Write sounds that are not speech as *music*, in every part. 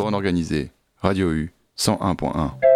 Borne organisée, Radio U 101.1.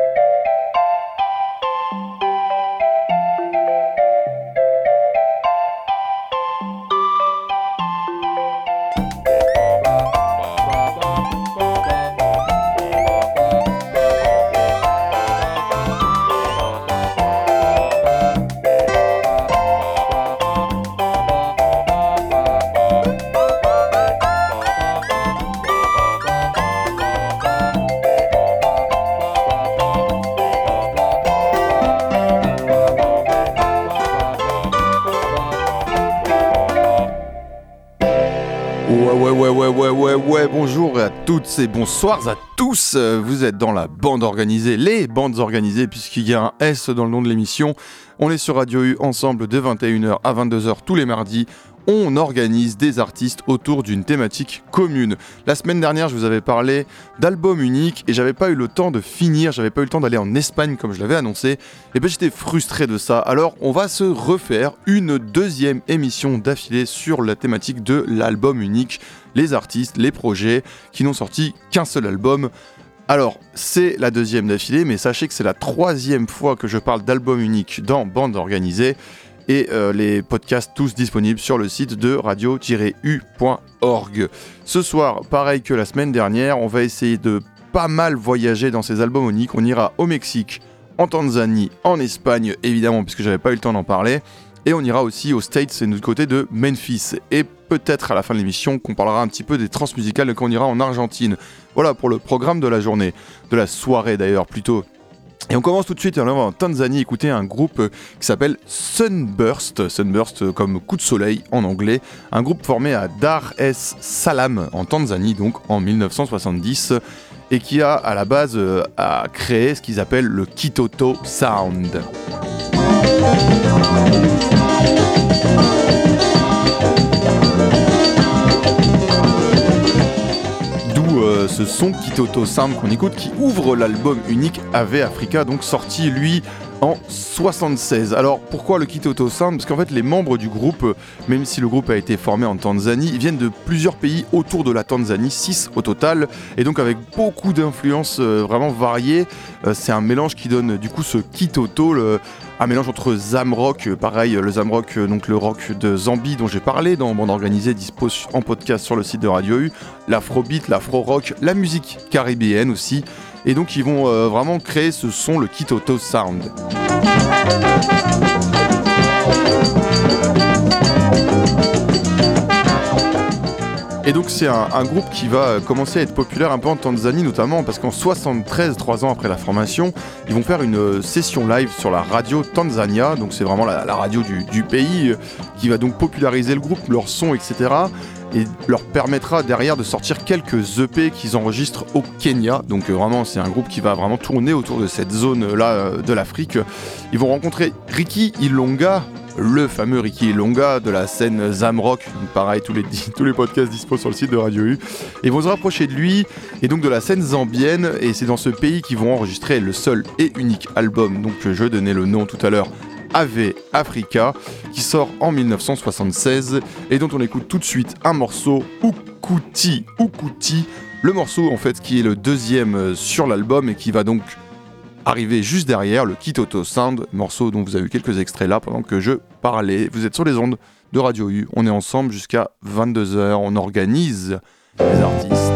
et bonsoirs à tous. Vous êtes dans la bande organisée, les bandes organisées, puisqu'il y a un S dans le nom de l'émission. On est sur Radio U ensemble de 21h à 22h tous les mardis on organise des artistes autour d'une thématique commune. La semaine dernière, je vous avais parlé d'albums uniques et j'avais pas eu le temps de finir, j'avais pas eu le temps d'aller en Espagne comme je l'avais annoncé. Et ben j'étais frustré de ça. Alors on va se refaire une deuxième émission d'affilée sur la thématique de l'album unique, les artistes, les projets qui n'ont sorti qu'un seul album. Alors, c'est la deuxième d'affilée, mais sachez que c'est la troisième fois que je parle d'album unique dans Bande Organisée et euh, les podcasts tous disponibles sur le site de radio-u.org. Ce soir, pareil que la semaine dernière, on va essayer de pas mal voyager dans ces albums uniques. On ira au Mexique, en Tanzanie, en Espagne évidemment, puisque j'avais pas eu le temps d'en parler. Et on ira aussi aux States, c'est du côté de Memphis. Et peut-être à la fin de l'émission qu'on parlera un petit peu des transmusicales et qu'on ira en Argentine. Voilà pour le programme de la journée, de la soirée d'ailleurs plutôt. Et on commence tout de suite en Tanzanie, écouter un groupe euh, qui s'appelle Sunburst, Sunburst euh, comme coup de soleil en anglais, un groupe formé à Dar es Salaam en Tanzanie, donc en 1970, et qui a à la base euh, a créé ce qu'ils appellent le Kitoto Sound. Ce son Kitoto Sound qu'on écoute qui ouvre l'album unique Ave Africa, donc sorti lui en 76. Alors pourquoi le Kitoto Sound Parce qu'en fait les membres du groupe, même si le groupe a été formé en Tanzanie, viennent de plusieurs pays autour de la Tanzanie, 6 au total, et donc avec beaucoup d'influences euh, vraiment variées. Euh, c'est un mélange qui donne du coup ce Kitoto, un mélange entre Zamrock, pareil le Zamrock, donc le rock de Zambie dont j'ai parlé dans Bande Organisée, dispose en podcast sur le site de Radio U, l'afrobeat, l'afro-rock, la musique caribéenne aussi. Et donc ils vont euh, vraiment créer ce son, le Kitoto Sound. Et donc c'est un, groupe qui va commencer à être populaire un peu en Tanzanie notamment parce qu'en 73, trois ans après la formation, ils vont faire une euh, session live sur la radio Tanzania, donc c'est vraiment la, radio du, du, pays euh, qui va donc populariser le groupe, leur son, etc et leur permettra derrière de sortir quelques EP qu'ils enregistrent au Kenya. Donc euh, vraiment c'est un groupe qui va vraiment tourner autour de cette zone là euh, de l'Afrique. Ils vont rencontrer Ricky Ilonga, le fameux Ricky Ilonga de la scène Zamrock. pareil, tous les, *laughs* tous les podcasts dispo sur le site de Radio U. Ils vont se rapprocher de lui et donc de la scène zambienne. Et c'est dans ce pays qu'ils vont enregistrer le seul et unique album. Donc je donnais le nom tout à l'heure Ave Africa, qui sort en 1976 et dont on écoute tout de suite un morceau Ukuti Ukuti, le morceau en fait qui est le deuxième euh, sur l'album et qui va donc arriver juste derrière le Kitoto Sound, morceau dont vous avez eu quelques extraits là pendant que je parlais. Vous êtes sur les ondes de Radio U, on est ensemble jusqu'à 22h, on organise les artistes.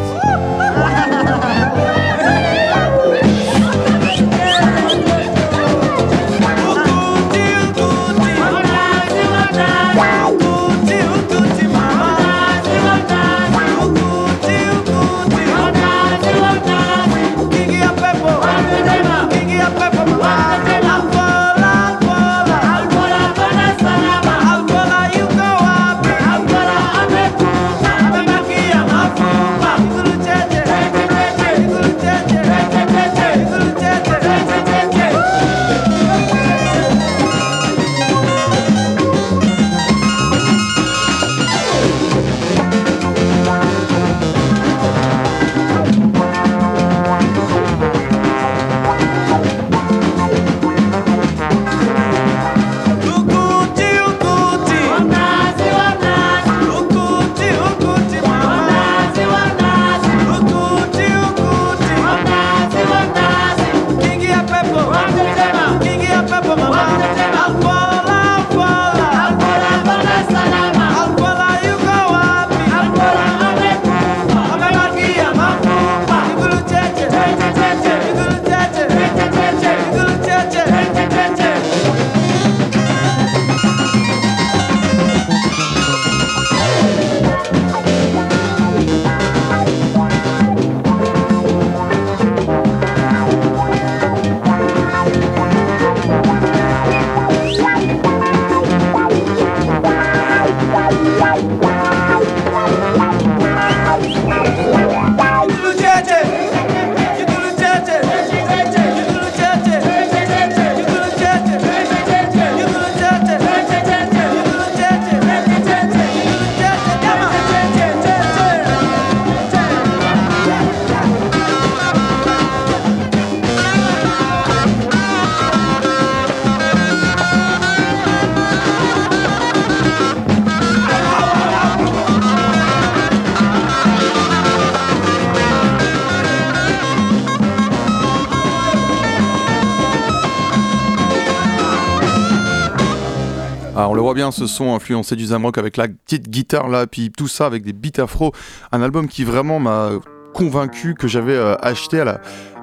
Bien, ce son influencé du Zamrock avec la petite guitare là, puis tout ça avec des beats afro. Un album qui vraiment m'a convaincu que j'avais euh, acheté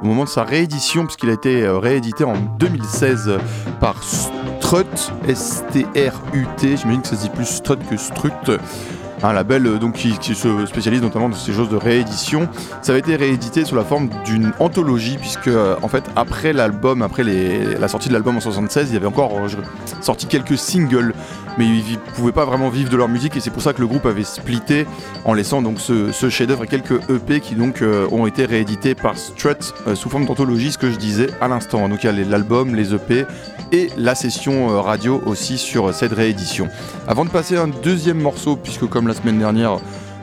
au moment de sa réédition, puisqu'il a été euh, réédité en 2016 par Strut, S-T-R-U-T. J'imagine que ça se dit plus Strut que Strut un label euh, donc, qui, se spécialise notamment dans ces choses de réédition. Ça avait été réédité sous la forme d'une anthologie, puisque en fait après l'album, après la sortie de l'album en 76, il y avait encore sorti quelques singles, mais ils pouvaient pas vraiment vivre de leur musique et c'est pour ça que le groupe avait splitté en laissant donc ce, chef-d'œuvre et quelques EP qui donc ont été réédités par Strut sous forme d'anthologie, ce que je disais à l'instant. Donc il y a l'album, les EP et la session radio aussi sur cette réédition. Avant de passer à un deuxième morceau, puisque comme la semaine dernière,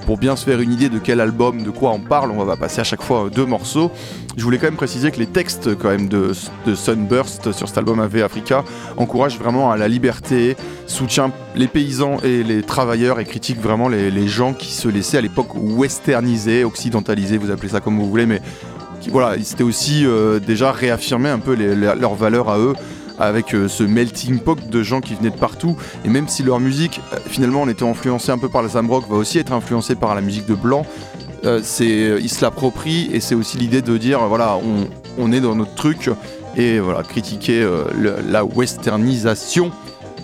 pour bien se faire une idée de quel album, de quoi on parle, on va passer à chaque fois deux morceaux. Je voulais quand même préciser que les textes quand même de, Sunburst sur cet album AV Africa encouragent vraiment à la liberté, soutient les paysans et les travailleurs et critiquent vraiment les, gens qui se laissaient à l'époque westerniser, occidentaliser, vous appelez ça comme vous voulez, mais voilà, c'était aussi euh, déjà réaffirmer un peu leurs valeurs à eux avec euh, ce melting pot de gens qui venaient de partout. Et même si leur musique, euh, finalement, on était influencé un peu par le Sam Rock, va aussi être influencée par la musique de Blanc. Euh, c'est, ils se l'approprient et c'est aussi l'idée de dire voilà, on, est dans notre truc et voilà, critiquer la westernisation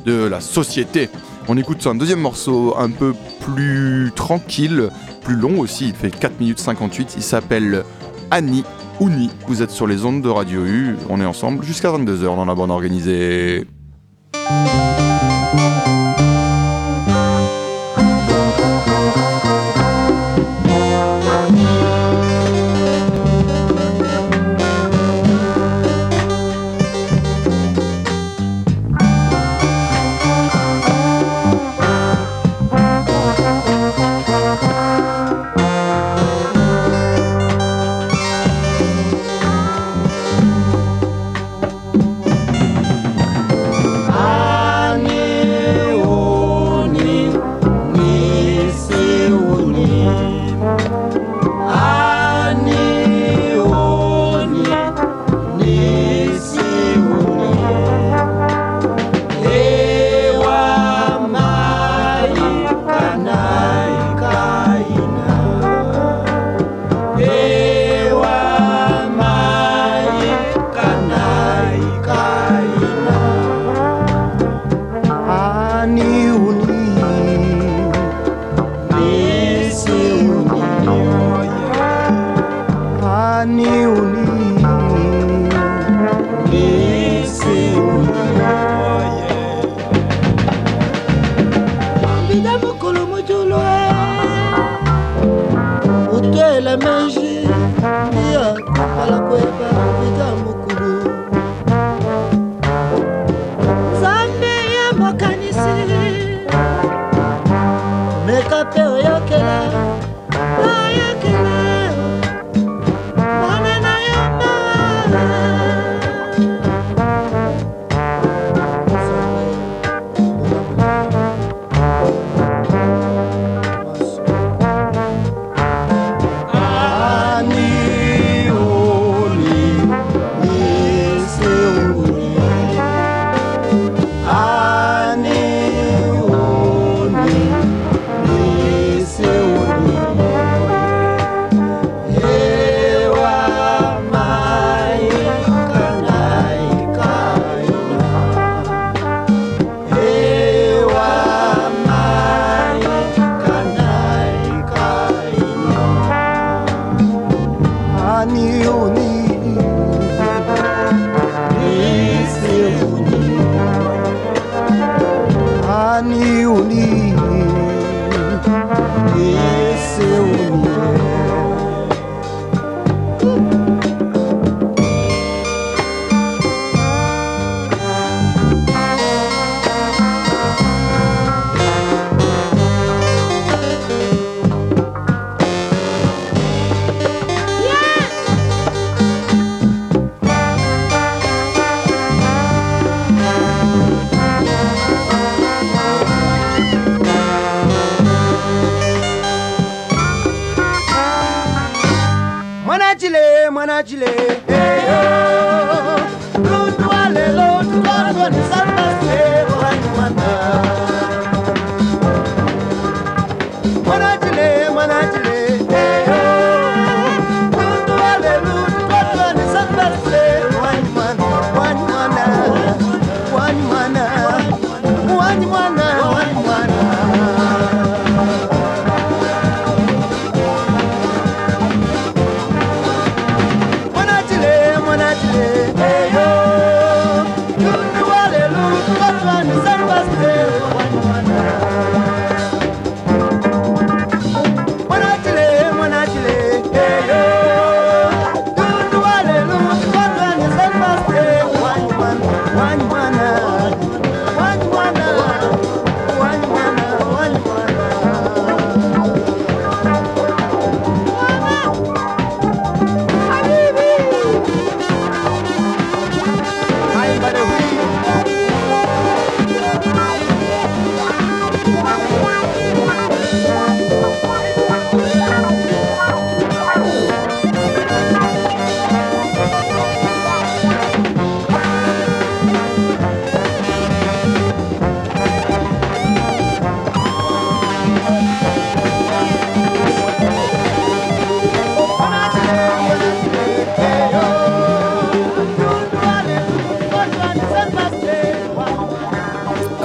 de la société. On écoute un deuxième morceau un peu plus tranquille, plus long aussi, il fait 4 minutes 58, il s'appelle Annie Ouni. Vous êtes sur les ondes de Radio U. On est ensemble jusqu'à 22h dans la bande organisée.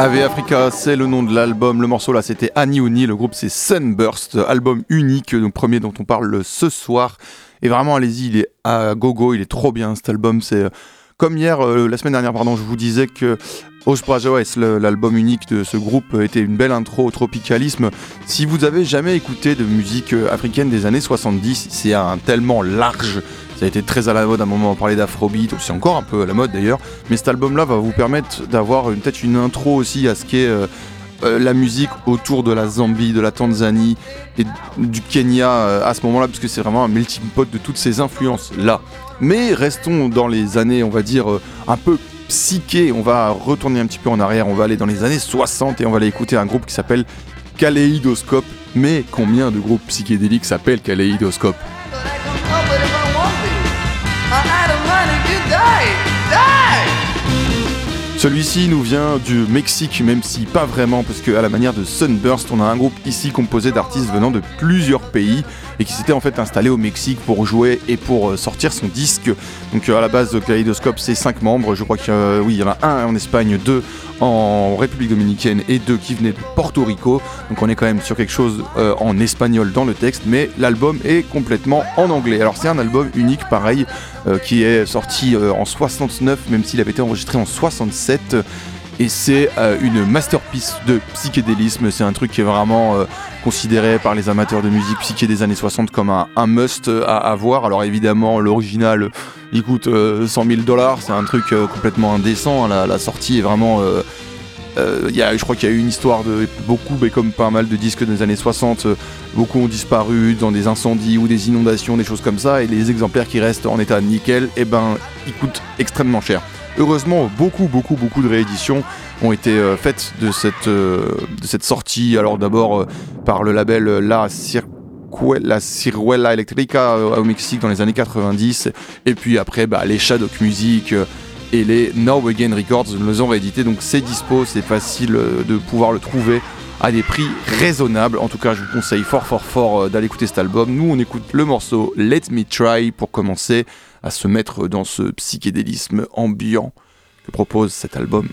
Ave Africa, c'est le nom de l'album. Le morceau là, c'était Annie Oni. Le groupe, c'est Sunburst, album unique, le premier dont on parle ce soir. Et vraiment, allez-y, il est à gogo, il est trop bien cet album. C'est euh, comme hier, euh, la semaine dernière, pardon, je vous disais que Osprajoes, l'album unique de ce groupe, était une belle intro au tropicalisme. Si vous avez jamais écouté de musique euh, africaine des années 70, c'est un tellement large ça a été très à la mode à un moment, on parlait d'afrobeat, c'est encore un peu à la mode d'ailleurs, mais cet album-là va vous permettre d'avoir peut-être une intro aussi à ce qu'est euh, euh, la musique autour de la Zambie, de la Tanzanie et du Kenya euh, à ce moment-là, parce que c'est vraiment un melting pot de toutes ces influences-là. Mais restons dans les années, on va dire, un peu psyché, on va retourner un petit peu en arrière, on va aller dans les années 60 et on va aller écouter un groupe qui s'appelle Kaléidoscope. Mais combien de groupes psychédéliques s'appellent Kaléidoscope Celui-ci nous vient du Mexique, même si pas vraiment, parce qu'à la manière de Sunburst, on a un groupe ici composé d'artistes venant de plusieurs pays et qui s'était en fait installé au Mexique pour jouer et pour euh, sortir son disque. Donc euh, à la base, de Kaleidoscope, c'est 5 membres. Je crois qu'il y, oui, il y en a un en Espagne, deux en République dominicaine et deux qui venaient de Porto Rico. Donc on est quand même sur quelque chose euh, en espagnol dans le texte, mais l'album est complètement en anglais. Alors c'est un album unique, pareil, qui est sorti en 69, même s'il avait été enregistré en 67 et c'est euh, une masterpiece de psychédélisme. C'est un truc qui est vraiment euh, considéré par les amateurs de musique psyché des années 60 comme un, must à avoir. Alors évidemment, l'original, il coûte 100 euh, 000 dollars. C'est un truc complètement indécent. La, sortie est vraiment. Je crois qu'il y a eu une histoire de beaucoup, mais comme pas mal de disques des années 60, beaucoup ont disparu dans des incendies ou des inondations, des choses comme ça, et les exemplaires qui restent en état nickel, eh ben, ils coûtent extrêmement cher. Heureusement, beaucoup, beaucoup, beaucoup de rééditions ont été euh, faites de cette, euh, de cette sortie. Alors d'abord euh, par le label La la Ciruela Electrica au Mexique dans les années 90, et puis après bah, les Shadok Music et les Norwegian Records nous ont réédité. Donc c'est dispo, c'est facile de pouvoir le trouver à des prix raisonnables. En tout cas, je vous conseille fort, fort, fort d'aller écouter cet album. Nous, on écoute le morceau Let Me Try pour commencer à se mettre dans ce psychédélisme ambiant que propose cet album.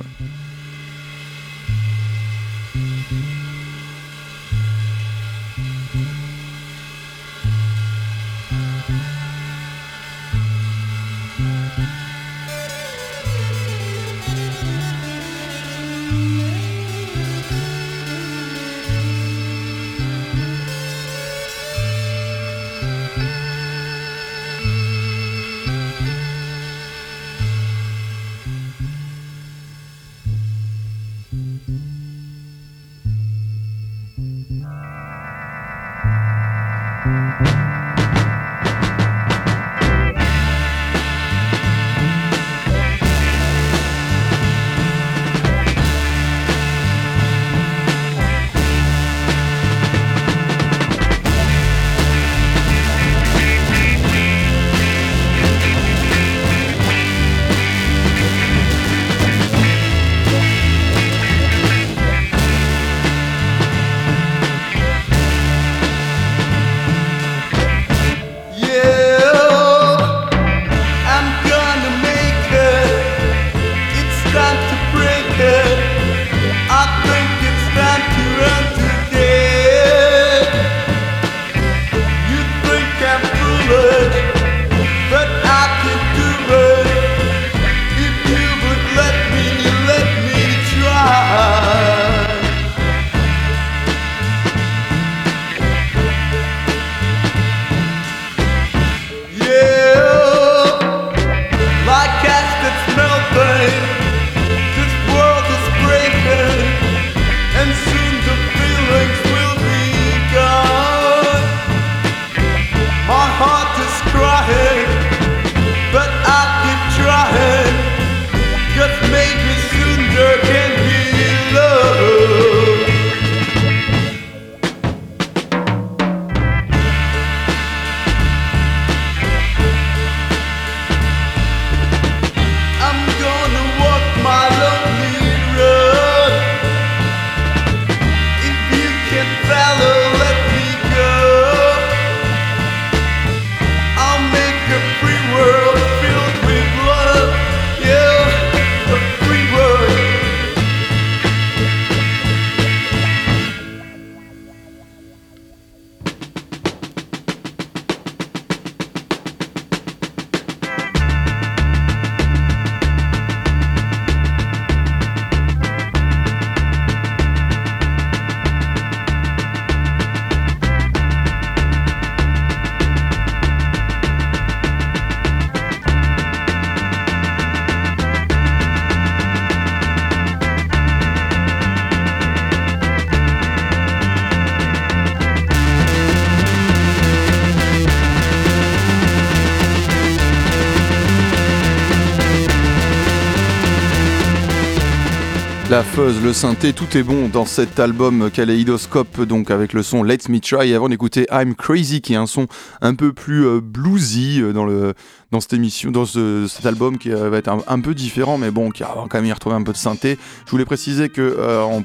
Le synthé, tout est bon dans cet album Kaleidoscope, donc avec le son Let Me Try. avant d'écouter I'm Crazy, qui est un son un peu plus euh, bluesy euh, dans, le, dans cette émission, dans cet album qui euh, va être un, peu différent, mais bon, qui va quand même y retrouver un peu de synthé. Je voulais préciser que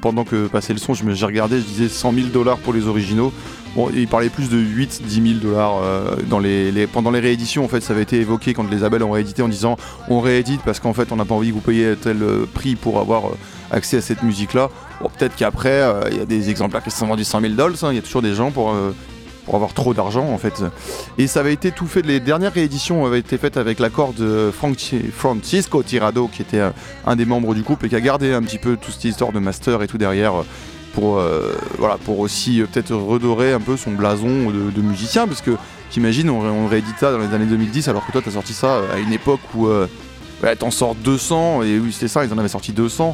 pendant que passait le son, j'ai regardé, je disais 100 000 dollars pour les originaux. Bon, il parlait plus de 8-10 000 dollars pendant les rééditions. En fait, ça avait été évoqué quand les Abel ont réédité en disant on réédite parce qu'en fait, on n'a pas envie que vous payiez tel prix pour avoir accès à cette musique-là. Peut-être qu'après, euh, il y a des exemplaires qui se sont vendus 100 000 dollars, il y a toujours des gens pour, euh, pour avoir trop d'argent en fait. Et ça avait été tout fait, les dernières rééditions avaient été faites avec l'accord de Francisco Tirado, qui était un des membres du groupe et qui a gardé un petit peu toute cette histoire de master et tout derrière. Pour, euh, voilà, pour aussi peut-être redorer un peu son blason de, musicien, parce que j'imagine on, on réédite ça dans les années 2010 alors que toi t'as sorti ça à une époque où t'en sors 200, et oui c'était ça, ils en avaient sorti 200,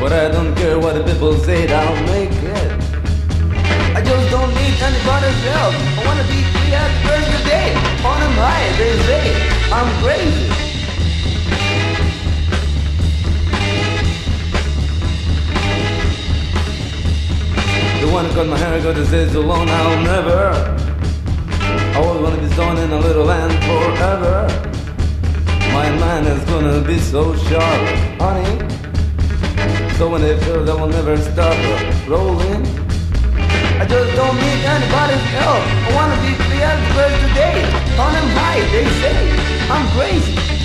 But I don't care what the people say, I'll make it. I just don't need anybody's help. I wanna be free at first today. On a high, they say I'm crazy. The one who got my hair got his head alone, I'll never. I always wanna be stoned in a little land forever. My mind is gonna be so sharp, honey. So when they feel they will never stop rolling I just don't need anybody's help I wanna be the birds today On them high, they say I'm crazy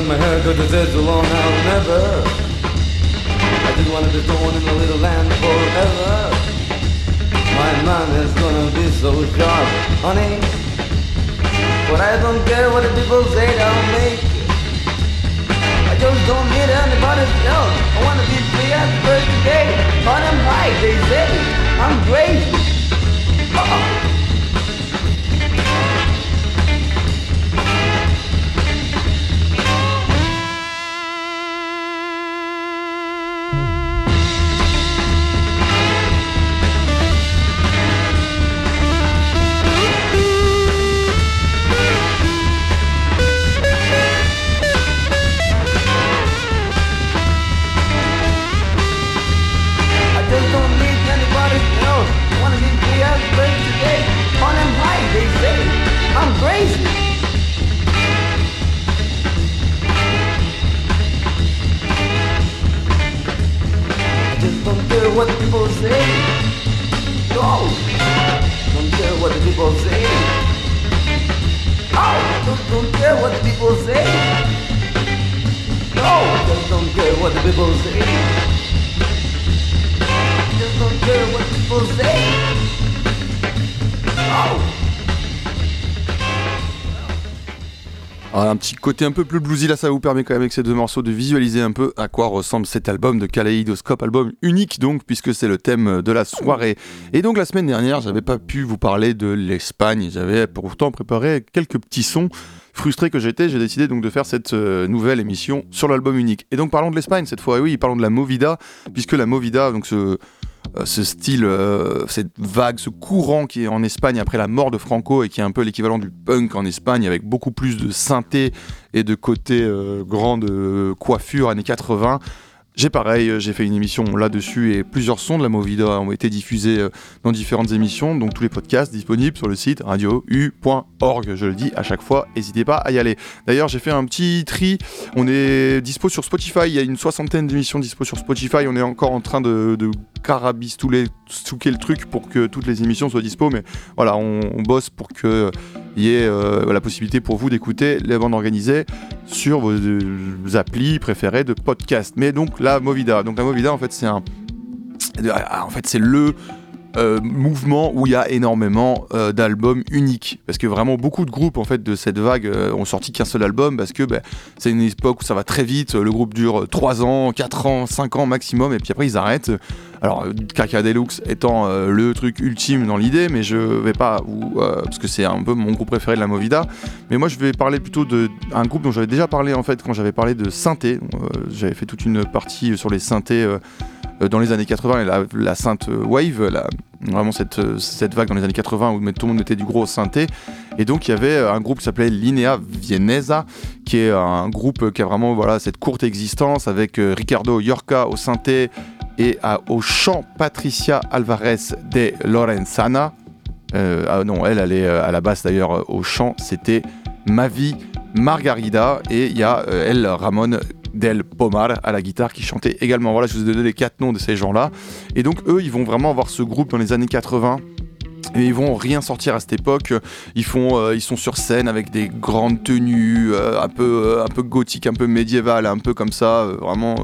cut my hair, cause to as alone. I'll never. I just wanted to go on in a little land forever. My mind is gonna be so sharp, honey. But I don't care what the people say, I'll make it. I just don't need anybody else. I wanna be free as birthday. But I'm high, they say. I'm crazy. Uh -oh. Côté un peu plus bluesy là, ça vous permet quand même avec ces deux morceaux de visualiser un peu à quoi ressemble cet album de Kaleidoscope, album unique donc puisque c'est le thème de la soirée. Et donc la semaine dernière, j'avais pas pu vous parler de l'Espagne, j'avais pourtant préparé quelques petits sons. Frustré que j'étais, j'ai décidé donc de faire cette euh, nouvelle émission sur l'album unique. Et donc parlons de l'Espagne cette fois, et oui, parlons de la Movida, puisque la Movida, donc ce ce style, cette vague, ce courant qui est en Espagne après la mort de Franco et qui est un peu l'équivalent du punk en Espagne avec beaucoup plus de synthé et de côté grande coiffure années 80. J'ai pareil, euh, j'ai fait une émission là-dessus et plusieurs sons de la Movida ont été diffusés euh, dans différentes émissions, donc tous les podcasts disponibles sur le site radio-u.org. Je le dis à chaque fois, n'hésitez pas à y aller. D'ailleurs, j'ai fait un petit tri. On est dispo sur Spotify. Il y a une soixantaine d'émissions dispo sur Spotify. On est encore en train de, de carabistouler le truc pour que toutes les émissions soient dispo. Mais voilà, on, bosse pour que il y ait euh, la possibilité pour vous d'écouter les bandes organisées sur vos, applis préférées de podcast. Mais donc Movida, donc la Movida en fait c'est un, en fait c'est le euh, mouvement où il y a énormément euh, d'albums uniques. Parce que vraiment beaucoup de groupes en fait de cette vague euh, ont sorti qu'un seul album parce que ben, c'est une époque où ça va très vite le groupe dure 3 ans 4 ans 5 ans maximum et puis après ils arrêtent alors Kaka Deluxe étant le truc ultime dans l'idée mais je vais pas parce que c'est un peu mon groupe préféré de la Movida mais moi je vais parler plutôt d'un groupe dont j'avais déjà parlé en fait quand j'avais parlé de synthé j'avais fait toute une partie sur les synthés euh, dans les années 80 la, la synth wave, vraiment cette, vague dans les années 80 où tout le monde mettait du gros synthé. Et donc il y avait un groupe qui s'appelait Linea Vienesa, qui est un groupe qui a vraiment voilà, cette courte existence avec euh, Ricardo Yorca au synthé et au chant Patricia Alvarez de Lorenzana. Euh, ah non, elle, elle est à la basse d'ailleurs au chant, c'était Mavi Margarida et il y a elle, Ramon Del Pomar à la guitare qui chantait également. Voilà, je vous ai donné les quatre noms de ces gens-là. Et donc eux, ils vont vraiment avoir ce groupe dans les années 80 et ils vont rien sortir à cette époque. Ils font, euh, ils sont sur scène avec des grandes tenues, euh, un peu, euh, un peu gothique, un peu un peu comme ça. vraiment,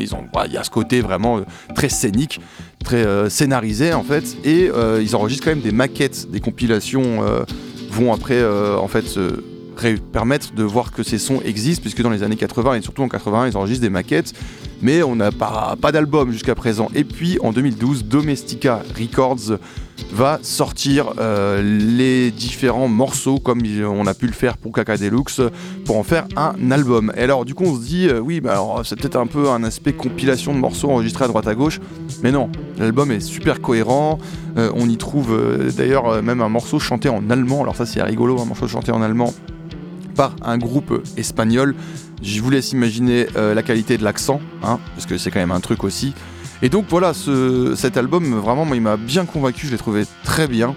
ils ont, il y a ce côté vraiment très scénique, très scénarisé en fait. Et ils enregistrent quand même des maquettes, des compilations. vont après en fait se permettre de voir que ces sons existent, puisque dans les années 80 et surtout en 80, ils enregistrent des maquettes, mais on n'a pas, d'album jusqu'à présent. Et puis en 2012, Domestica Records va sortir euh, les différents morceaux comme on a pu le faire pour Kaka Deluxe pour en faire un album. Et alors du coup on se dit euh, oui bah alors c'est peut-être un peu un aspect compilation de morceaux enregistrés à droite à gauche, mais non, l'album est super cohérent. Euh, on y trouve d'ailleurs même un morceau chanté en allemand. Alors ça c'est rigolo, un morceau chanté en allemand par un groupe espagnol. Je vous laisse imaginer euh, la qualité de l'accent, hein, parce que c'est quand même un truc aussi. Et donc voilà, ce, cet album, vraiment, moi, il m'a bien convaincu, je l'ai trouvé très bien.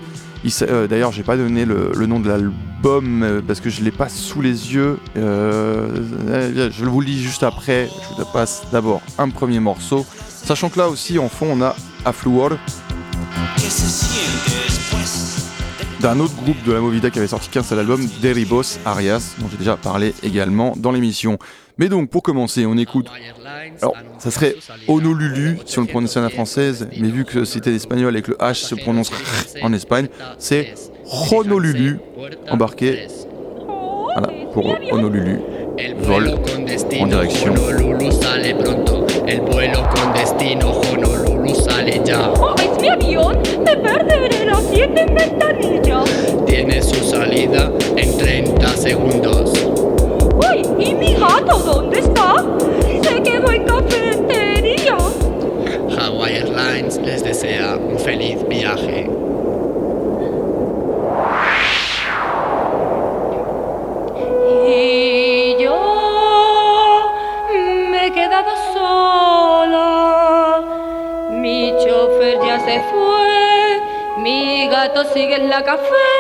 Euh, D'ailleurs, j'ai pas donné le, nom de l'album euh, parce que je l'ai pas sous les yeux. Euh, je vous le lis juste après. Je vous passe d'abord un premier morceau, sachant que là aussi en fond on a Affluor d'un autre groupe de la Movida qui avait sorti qu'un seul album, Deribos Arias, dont j'ai déjà parlé également dans l'émission. Mais donc, pour commencer, on écoute. Alors, ça serait Honolulu si on le prononçait à la française, mais vu que c'était l'espagnol et que le H se prononce en Espagne, c'est Honolulu embarqué voilà, pour Honolulu. Vol en direction. Oh, es mi avión. Me perderé la siete ventanilla. Tiene su salida en 30 segundos. Uy, ¿y mi gato dónde está? Se quedó en cafetería. Hawaii Airlines les desea un feliz viaje. Sigue en la cafetería.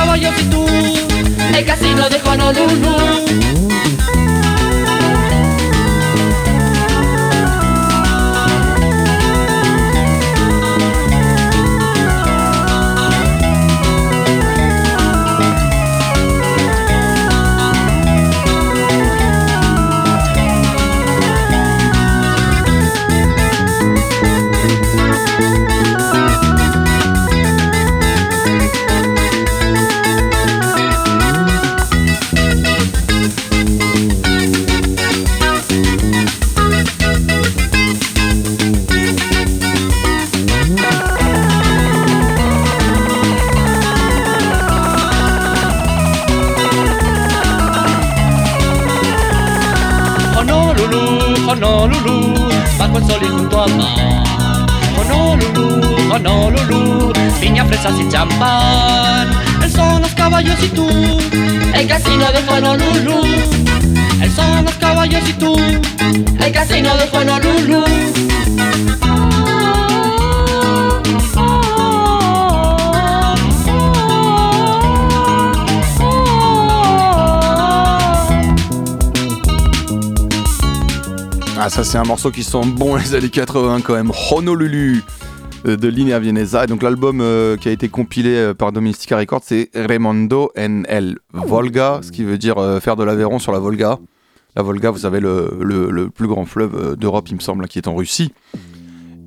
Caballos y tú, el casino de Honolulu. C'est un morceau qui sent bon les années 80 quand même. Honolulu euh, de Linea Vienesa. Et donc, l'album euh, qui a été compilé euh, par Domestica Records, c'est Remondo NL Volga, ce qui veut dire faire de l'Aveyron sur la Volga. La Volga, vous savez, le, le- plus grand fleuve d'Europe, il me semble, qui est en Russie.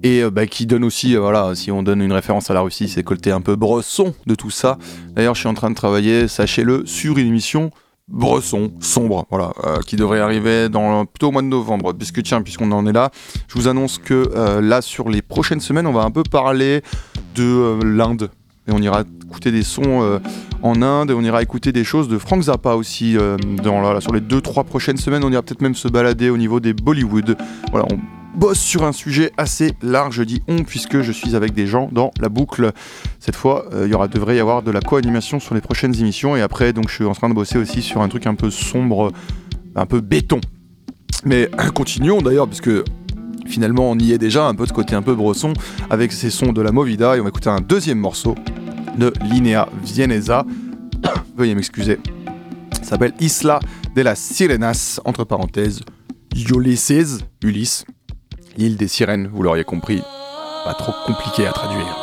Et bah, qui donne aussi, voilà, si on donne une référence à la Russie, c'est côté un peu bresson de tout ça. D'ailleurs, je suis en train de travailler, sachez-le, sur une émission Bresson, sombre, voilà, euh, qui devrait arriver dans plutôt au mois de novembre. Puisque tiens, puisqu'on en est là, je vous annonce que euh, là, sur les prochaines semaines, on va un peu parler de euh, l'Inde. Et on ira écouter des sons en Inde et on ira écouter des choses de Frank Zappa aussi. dans, là, sur les 2-3 prochaines semaines, on ira peut-être même se balader au niveau des Bollywood. Voilà, on bosse sur un sujet assez large, je dis on, puisque je suis avec des gens dans la boucle. Cette fois, euh, il y aura, devrait y avoir de la co-animation sur les prochaines émissions. Et après, donc, je suis en train de bosser aussi sur un truc un peu sombre, un peu béton. Mais *clears throat* continuons d'ailleurs, puisque finalement, on y est déjà, un peu de côté un peu bresson, avec ces sons de la Movida. Et on va écouter un deuxième morceau de Linea Vienesa. *clears throat* Veuillez m'excuser. S'appelle Isla de las Sirenas, entre parenthèses, Ulysses, Ulysse, l'île des sirènes, vous l'auriez compris. Pas trop compliqué à traduire.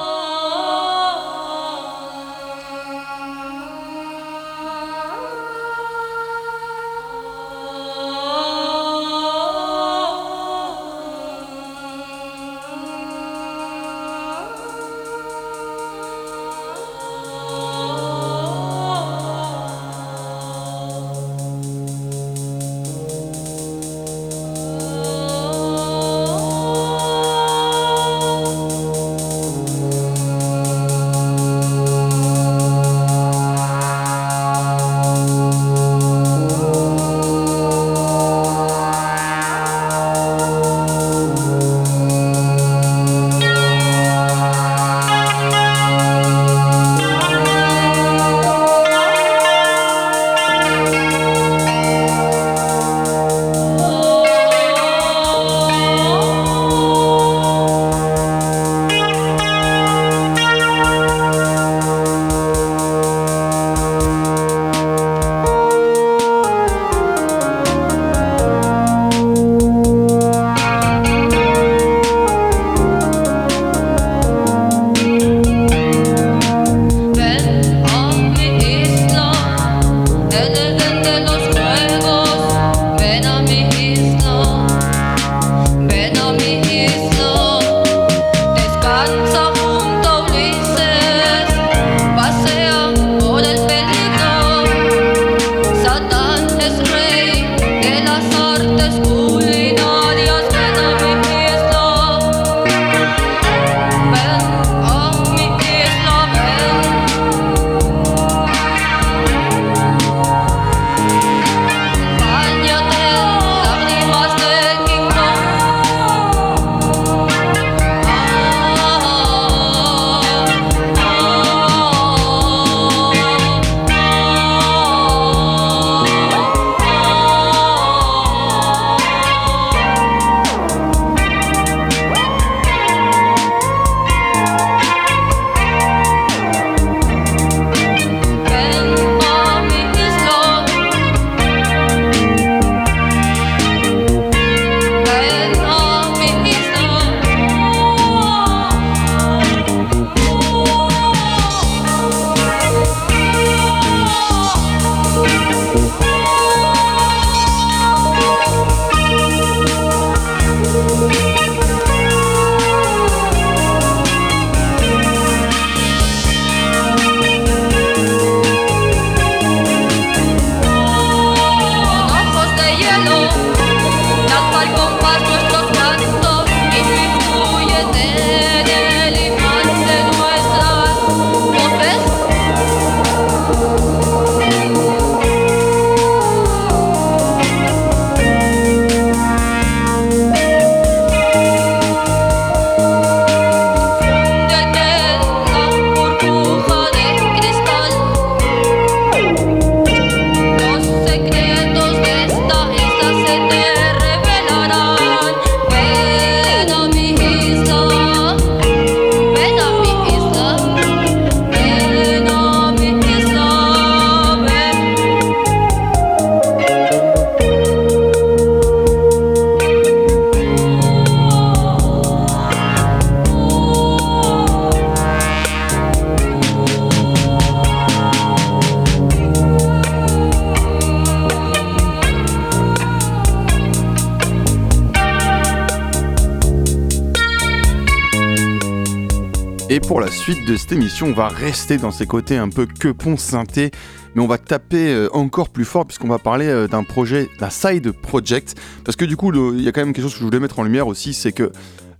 Suite de cette émission, on va rester dans ces côtés un peu que pont synthé, mais on va taper euh, encore plus fort puisqu'on va parler euh, d'un projet, d'un side project. Parce que du coup, il y a quand même quelque chose que je voulais mettre en lumière aussi, c'est que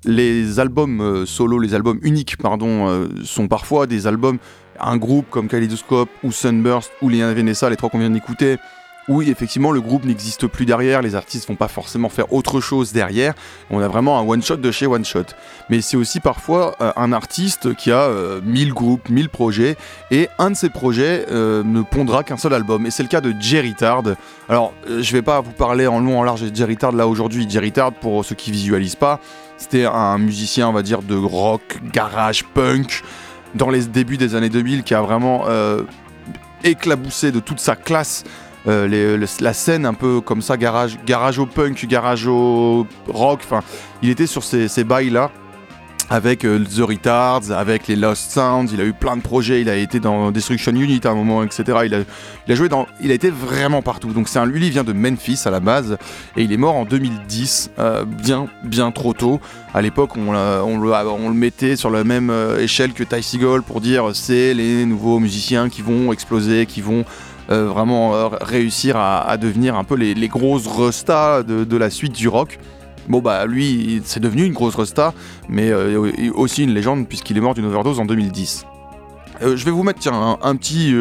les albums euh, solo, les albums uniques, pardon, sont parfois des albums, un groupe comme Kaleidoscope ou Sunburst ou les Venessa, les trois qu'on vient d'écouter, oui, effectivement, le groupe n'existe plus derrière, les artistes vont pas forcément faire autre chose derrière. On a vraiment un one-shot de chez one-shot. Mais c'est aussi parfois euh, un artiste qui a 1000 euh, groupes, 1000 projets, et un de ces projets euh, ne pondra qu'un seul album. Et c'est le cas de Jerry Tard. Alors, je vais pas vous parler en long, en large de Jerry Tard là aujourd'hui. Jerry Tard, pour ceux qui visualisent pas, c'était un musicien, on va dire, de rock, garage, punk, dans les débuts des années 2000, qui a vraiment éclaboussé de toute sa classe euh, la scène un peu comme ça, garage, garage au punk, garage au rock, enfin, il était sur ces, ces bails là avec euh, The Retards, avec les Lost Sounds, il a eu plein de projets, il a été dans Destruction Unit à un moment, etc. Il a, joué dans, il a été vraiment partout. Donc c'est un, lui, il vient de Memphis à la base et il est mort en 2010, euh, bien, bien trop tôt. À l'époque, on, le, mettait sur la même échelle que Ty Seagull pour dire c'est les nouveaux musiciens qui vont exploser, qui vont euh, vraiment euh, réussir à, devenir un peu les, grosses restas de, la suite du rock. Bon bah lui c'est devenu une grosse resta, mais euh, aussi une légende puisqu'il est mort d'une overdose en 2010. je vais vous mettre tiens, un, petit...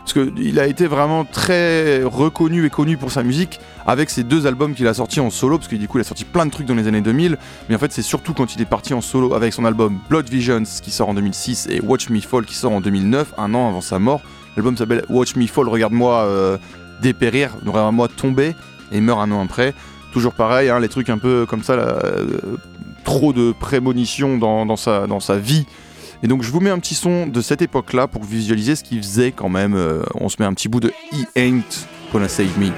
parce qu'il a été vraiment très reconnu et connu pour sa musique avec ses deux albums qu'il a sortis en solo, parce que du coup il a sorti plein de trucs dans les années 2000, mais en fait c'est surtout quand il est parti en solo avec son album Blood Visions qui sort en 2006 et Watch Me Fall qui sort en 2009, un an avant sa mort, L'album s'appelle Watch Me Fall, regarde-moi euh, dépérir, regarde-moi tomber, et meurt un an après. Toujours pareil, hein, les trucs un peu comme ça, euh, trop de prémonitions dans, sa, dans sa vie. Et donc je vous mets un petit son de cette époque-là pour visualiser ce qu'il faisait quand même. Euh, on se met un petit bout de He Ain't Gonna Save Me.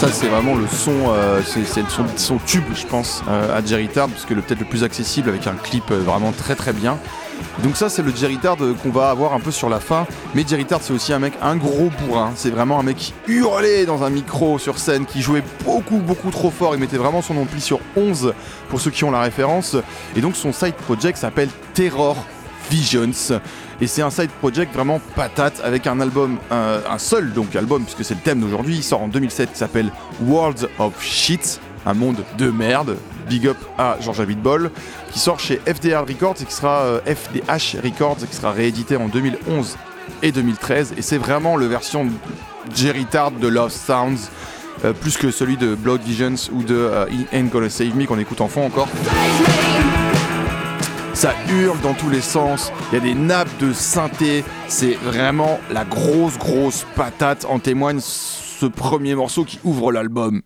Ça c'est vraiment le son, euh, c'est son, tube je pense euh, à Jerry Tard, parce que le peut-être le plus accessible avec un clip euh, vraiment très très bien. Donc ça c'est le Jerry Tard qu'on va avoir un peu sur la fin, mais Jerry Tard c'est aussi un mec, un gros bourrin, c'est vraiment un mec qui hurlait dans un micro sur scène, qui jouait beaucoup beaucoup trop fort, il mettait vraiment son ampli sur 11 pour ceux qui ont la référence, et donc son side project s'appelle Terror Visions. Et c'est un side project vraiment patate avec un album, un, seul donc album, puisque c'est le thème d'aujourd'hui. Il sort en 2007, il s'appelle World of Shit, un monde de merde. Big up à Ball, qui sort chez FDR Records et qui sera FDH euh, Records, qui sera réédité en 2011 et 2013. Et c'est vraiment le version Jerry Tard de Lost Sounds. Euh, plus que celui de Blood Visions ou de euh, Ain't Gonna Save Me qu'on écoute en fond encore ça hurle dans tous les sens, il y a des nappes de synthé, c'est vraiment la grosse grosse patate, en témoigne ce premier morceau qui ouvre l'album.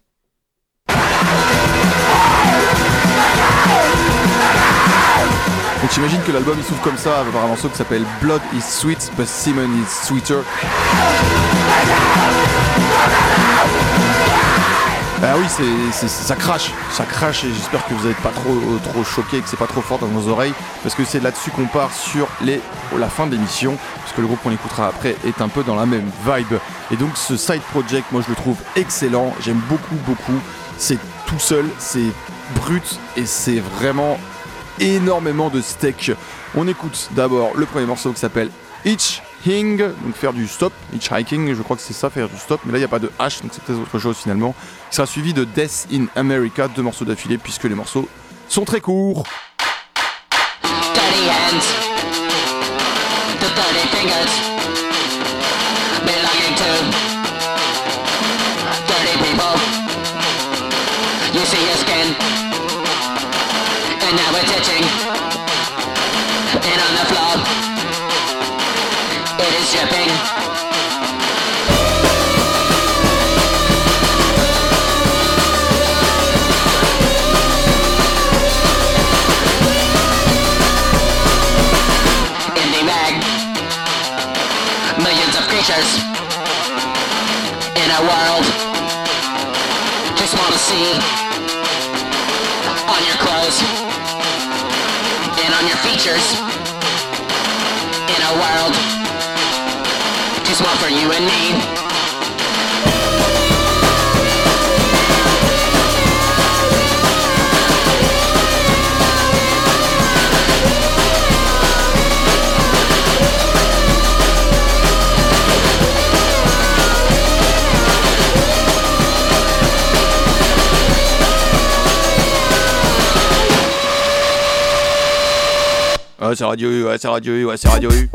Donc j'imagine que l'album il s'ouvre comme ça avec un morceau qui s'appelle Blood is sweet but Simon is sweeter. Ah oui, c'est, ça crache, ça crache et j'espère que vous n'êtes pas trop, trop choqués, que c'est pas trop fort dans vos oreilles, parce que c'est là-dessus qu'on part sur la fin de l'émission, puisque le groupe qu'on écoutera après est un peu dans la même vibe. Et donc ce side project, moi je le trouve excellent, j'aime beaucoup, beaucoup. C'est tout seul, c'est brut et c'est vraiment énormément de steak. On écoute d'abord le premier morceau qui s'appelle Itch Donc faire du stop, hitchhiking, je crois que c'est ça, faire du stop, mais là il n'y a pas de H, donc c'est peut-être autre chose finalement. Il sera suivi de Death in America, deux morceaux d'affilée, puisque les morceaux sont très courts. Creatures in a world. Just wanna see on your clothes and on your features in a world. Just one for you and me. C'est Radio U, ouais, c'est Radio U, ouais, c'est Radio U.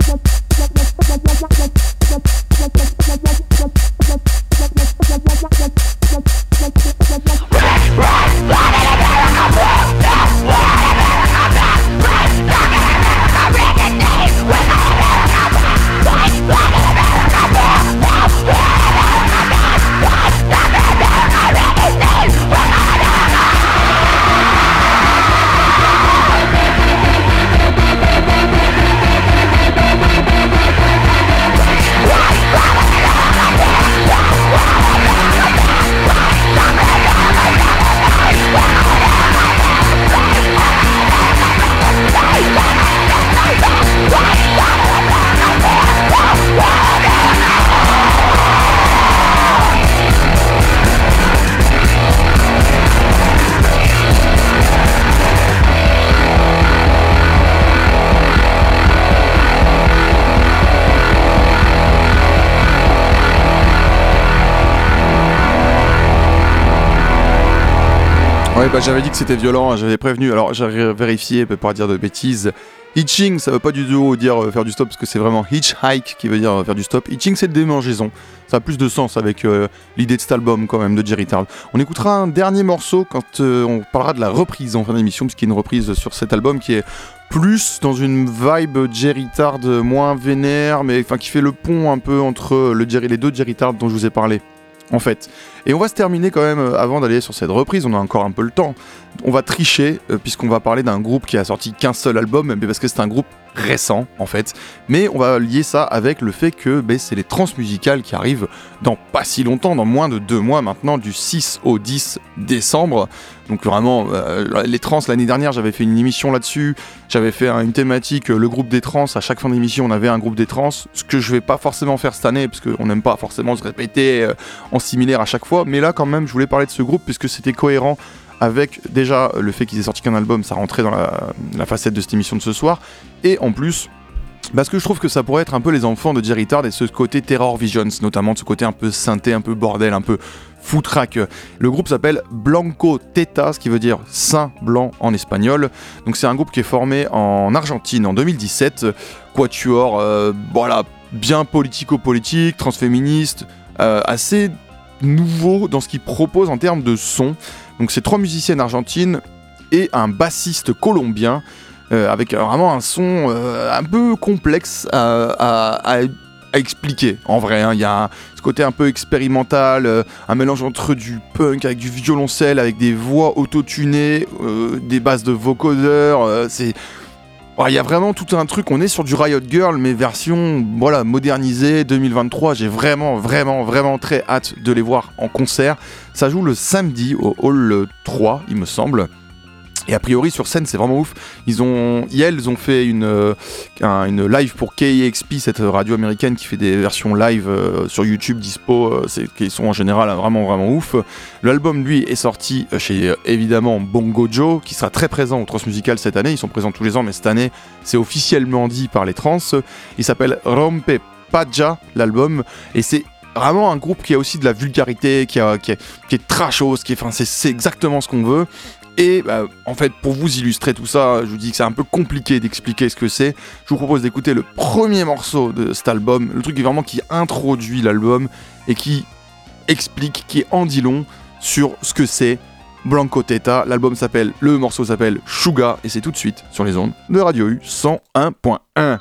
bah, j'avais dit que c'était violent, hein, j'avais prévenu, alors j'avais vérifié pour dire de bêtises. Hitching, ça veut pas du tout dire euh, faire du stop parce que c'est vraiment hitchhike qui veut dire euh, faire du stop. Hitching, c'est démangeaison. Ça a plus de sens avec euh, l'idée de cet album quand même de Jerry Tard. On écoutera un dernier morceau quand on parlera de la reprise en fin d'émission, puisqu'il y a une reprise sur cet album qui est plus dans une vibe Jerry Tard moins vénère, mais enfin qui fait le pont un peu entre les deux Jerry Tard dont je vous ai parlé en fait. Et on va se terminer quand même, euh, avant d'aller sur cette reprise, on a encore un peu le temps. On va tricher, euh, puisqu'on va parler d'un groupe qui a sorti qu'un seul album, mais parce que c'est un groupe récent en fait. Mais on va lier ça avec le fait que ben, c'est les transmusicales qui arrivent dans pas si longtemps, dans moins de deux mois maintenant, du 6 au 10 décembre. Donc vraiment, euh, les trans, l'année dernière, j'avais fait une émission là-dessus. J'avais fait une thématique, le groupe des trans. À chaque fin d'émission, on avait un groupe des trans. Ce que je vais pas forcément faire cette année, parce qu'on n'aime pas forcément se répéter en similaire à chaque fois. Mais là, quand même, je voulais parler de ce groupe puisque c'était cohérent avec déjà le fait qu'ils aient sorti qu'un album, ça rentrait dans la, facette de cette émission de ce soir. Et en plus, parce que je trouve que ça pourrait être un peu les enfants de Jerry Tard et ce côté Terror Visions, notamment de ce côté un peu synthé, un peu bordel, un peu Le groupe s'appelle Blanco Teta, ce qui veut dire saint blanc en espagnol. Donc c'est un groupe qui est formé en Argentine en 2017. Quatuor, euh, voilà, bien politico-politique, transféministe, euh, assez nouveau dans ce qu'il propose en termes de son. Donc c'est trois musiciennes argentines et un bassiste colombien. Euh, avec vraiment un son un peu complexe à, expliquer en vrai. Hein. Il y a ce côté un peu expérimental, euh, un mélange entre du punk avec du violoncelle, avec des voix autotunées, des basses de vocodeurs. c'est Il y a vraiment tout un truc, on est sur du Riot Girl, mais version voilà, modernisée 2023. J'ai vraiment, vraiment, vraiment très hâte de les voir en concert. Ça joue le samedi au Hall 3, il me semble. Et a priori sur scène c'est vraiment ouf. Ils ont, ils ont fait une, euh, une live pour KEXP, cette radio américaine qui fait des versions live euh, sur YouTube dispo, euh, qui sont en général vraiment vraiment ouf. L'album lui est sorti chez évidemment Bongo Joe, qui sera très présent au Transmusical cette année. Ils sont présents tous les ans, mais cette année c'est officiellement dit par les trans. Il s'appelle Rompe Paja l'album et c'est vraiment un groupe qui a aussi de la vulgarité, qui, a, qui, est, qui est trashos, qui est, c'est exactement ce qu'on veut. Et bah, en fait, pour vous illustrer tout ça, je vous dis que c'est un peu compliqué d'expliquer ce que c'est. Je vous propose d'écouter le premier morceau de cet album, le truc qui vraiment qui introduit l'album et qui explique, qui est en dit long sur ce que c'est Blanco Teta. L'album s'appelle, le morceau s'appelle Suga et c'est tout de suite sur les ondes de Radio U 101.1.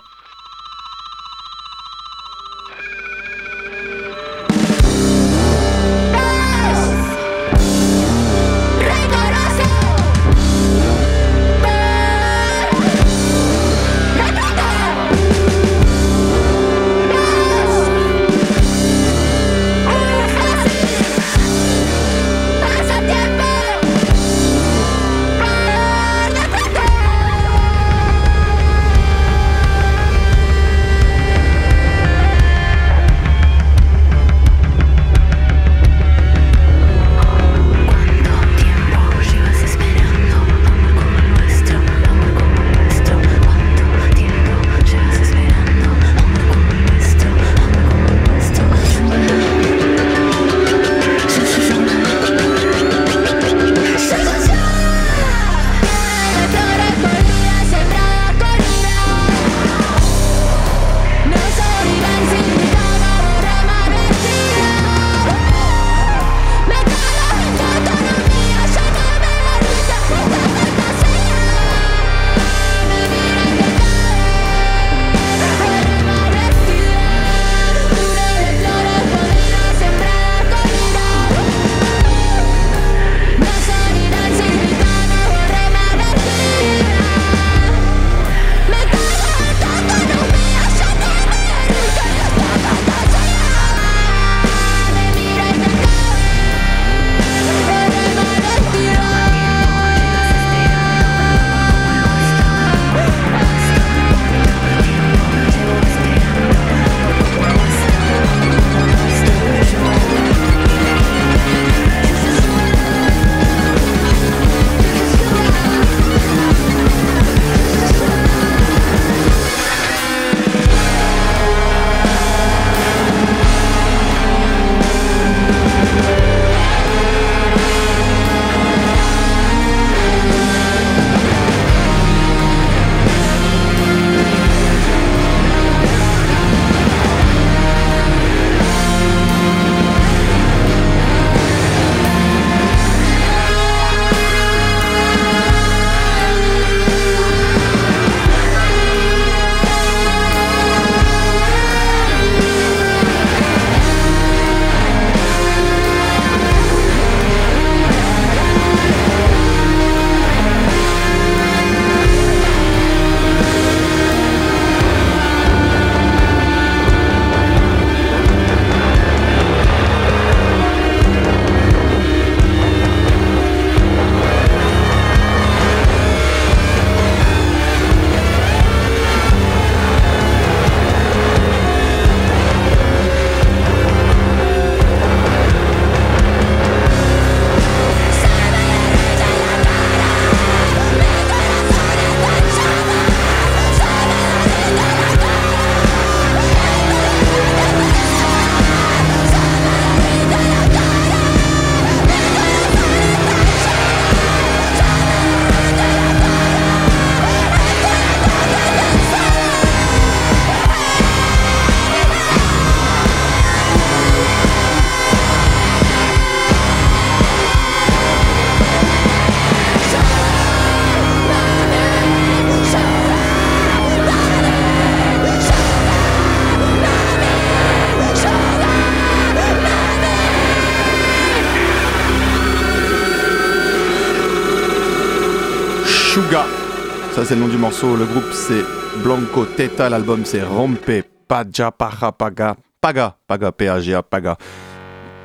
Ça, c'est le nom du morceau. Le groupe, c'est Blanco Teta. L'album, c'est Rompe Paja Paja Paga. Paga, Paga, P-A-G-A, Paga.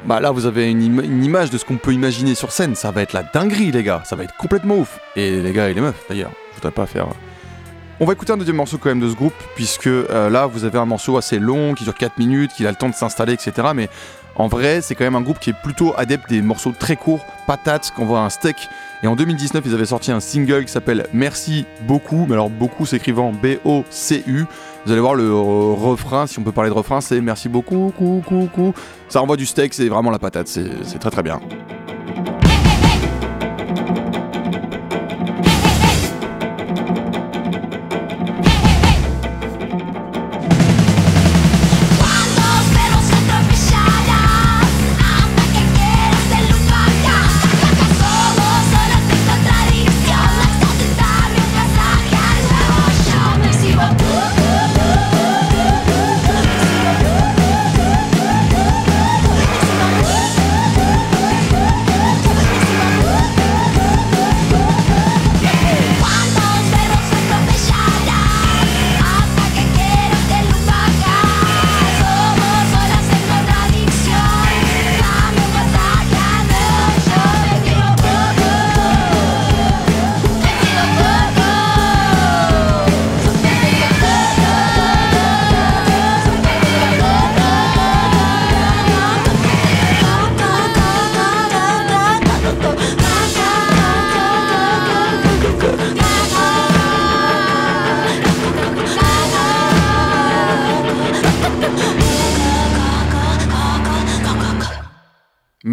Bah là, vous avez une, image de ce qu'on peut imaginer sur scène. Ça va être la dinguerie, les gars. Ça va être complètement ouf. Et les gars et les meufs, d'ailleurs. Je voudrais pas faire. On va écouter un deuxième morceau quand même de ce groupe, puisque euh, là, vous avez un morceau assez long, qui dure 4 minutes, qui a le temps de s'installer, etc. Mais en vrai, c'est quand même un groupe qui est plutôt adepte des morceaux très courts, patates, qu'on voit un steak. Et en 2019, ils avaient sorti un single qui s'appelle Merci beaucoup, mais alors beaucoup s'écrivant B-O-C-U. Vous allez voir le refrain, si on peut parler de refrain, c'est Merci beaucoup, cou, cou, cou. Ça envoie du steak, c'est vraiment la patate, c'est très très bien.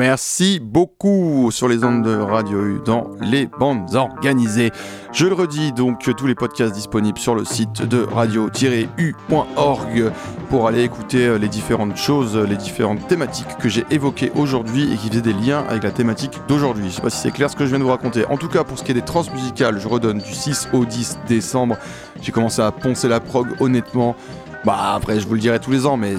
Merci beaucoup sur les ondes de Radio U dans les bandes organisées. Je le redis donc, tous les podcasts disponibles sur le site de radio-u.org pour aller écouter euh, les différentes choses, les différentes thématiques que j'ai évoquées aujourd'hui et qui faisaient des liens avec la thématique d'aujourd'hui. Je sais pas si c'est clair ce que je viens de vous raconter. En tout cas, pour ce qui est des transmusicales, je redonne du 6 au 10 décembre. J'ai commencé à poncer la prog honnêtement. Bah après je vous le dirai tous les ans mais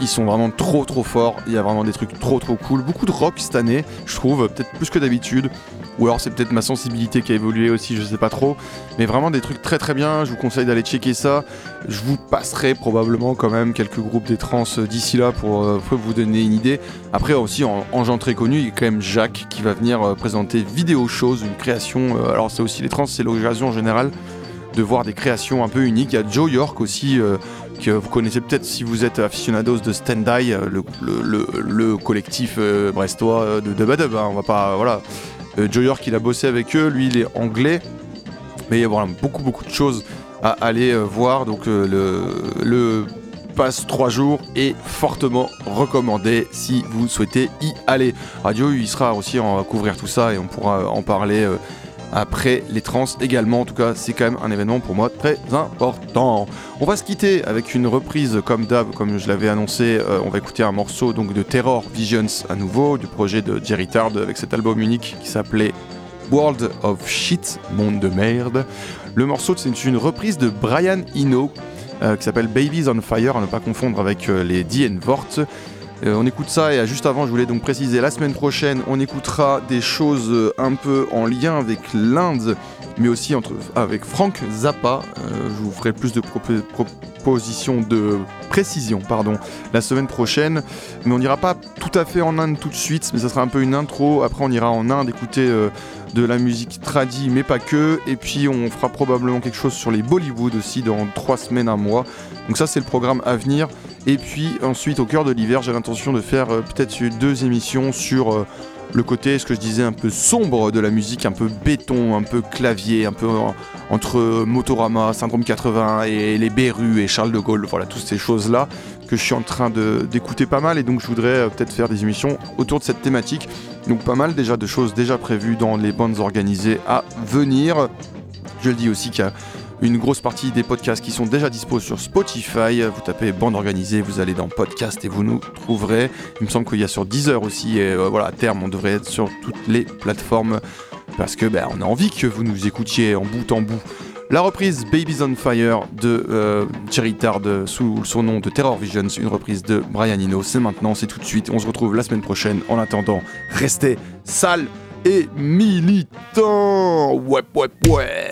ils sont, vraiment trop trop forts, il y a vraiment des trucs trop trop cool, beaucoup de rock cette année je trouve, peut-être plus que d'habitude, ou alors c'est peut-être ma sensibilité qui a évolué aussi, je sais pas trop, mais vraiment des trucs très très bien, je vous conseille d'aller checker ça, je vous passerai probablement quand même quelques groupes des trans d'ici là pour, euh, vous donner une idée. Après aussi en, gens très connus, il y a quand même Jacques qui va venir euh, présenter Vidéo Chose, une création, euh, alors c'est aussi les trans, c'est l'occasion en général de voir des créations un peu uniques. Il y a Joe York aussi, vous connaissez peut-être si vous êtes aficionados de Stand Eye, le, collectif euh, brestois euh, de Dubadub. Hein, on va pas, voilà. Euh, Joe York, il a bossé avec eux, lui, il est anglais, mais il y a beaucoup, beaucoup de choses à aller voir. Donc le, le passe 3 jours est fortement recommandé si vous souhaitez y aller. Radio, il sera aussi, on va couvrir tout ça et on pourra en parler après les trans également. En tout cas, c'est quand même un événement pour moi très important. On va se quitter avec une reprise comme d'hab, comme je l'avais annoncé. Euh, on va écouter un morceau donc de Terror Visions à nouveau, du projet de Jerry Tard avec cet album unique qui s'appelait World of Shit, monde de merde. Le morceau, c'est une reprise de Brian Eno euh, qui s'appelle Babies on Fire, à ne pas confondre avec euh, les D Vort. Euh, on écoute ça et juste avant, je voulais donc préciser, la semaine prochaine, on écoutera des choses euh, un peu en lien avec l'Inde, mais aussi avec Frank Zappa. Euh, je vous ferai plus de propositions de précision pardon, la semaine prochaine. Mais on n'ira pas tout à fait en Inde tout de suite, mais ça sera un peu une intro. Après, on ira en Inde écouter de la musique tradie, mais pas que. Et puis, on fera probablement quelque chose sur les Bollywood aussi dans trois semaines, un mois. Donc ça, c'est le programme à venir. Et puis ensuite, au cœur de l'hiver, j'ai l'intention de faire euh, peut-être deux émissions sur euh, le côté, ce que je disais, un peu sombre de la musique, un peu béton, un peu clavier, un peu entre Motorama, Syndrome 80 et les Berus et Charles de Gaulle, voilà, toutes ces choses-là que je suis en train d'écouter pas mal et donc je voudrais euh, peut-être faire des émissions autour de cette thématique. Donc pas mal déjà de choses déjà prévues dans les bandes organisées à venir. Je le dis aussi qu'il y a une grosse partie des podcasts qui sont déjà dispo sur Spotify. Vous tapez bande organisée, vous allez dans podcast et vous nous trouverez. Il me semble qu'il y a sur Deezer aussi. Et euh, voilà, à terme, on devrait être sur toutes les plateformes parce que ben, on a envie que vous nous écoutiez en bout en bout. La reprise Babies on Fire de euh, Jerry Tard sous son nom de Terror Visions, une reprise de Brian Eno. C'est maintenant, c'est tout de suite. On se retrouve la semaine prochaine. En attendant, restez sales et militants. Ouais, ouais, ouais.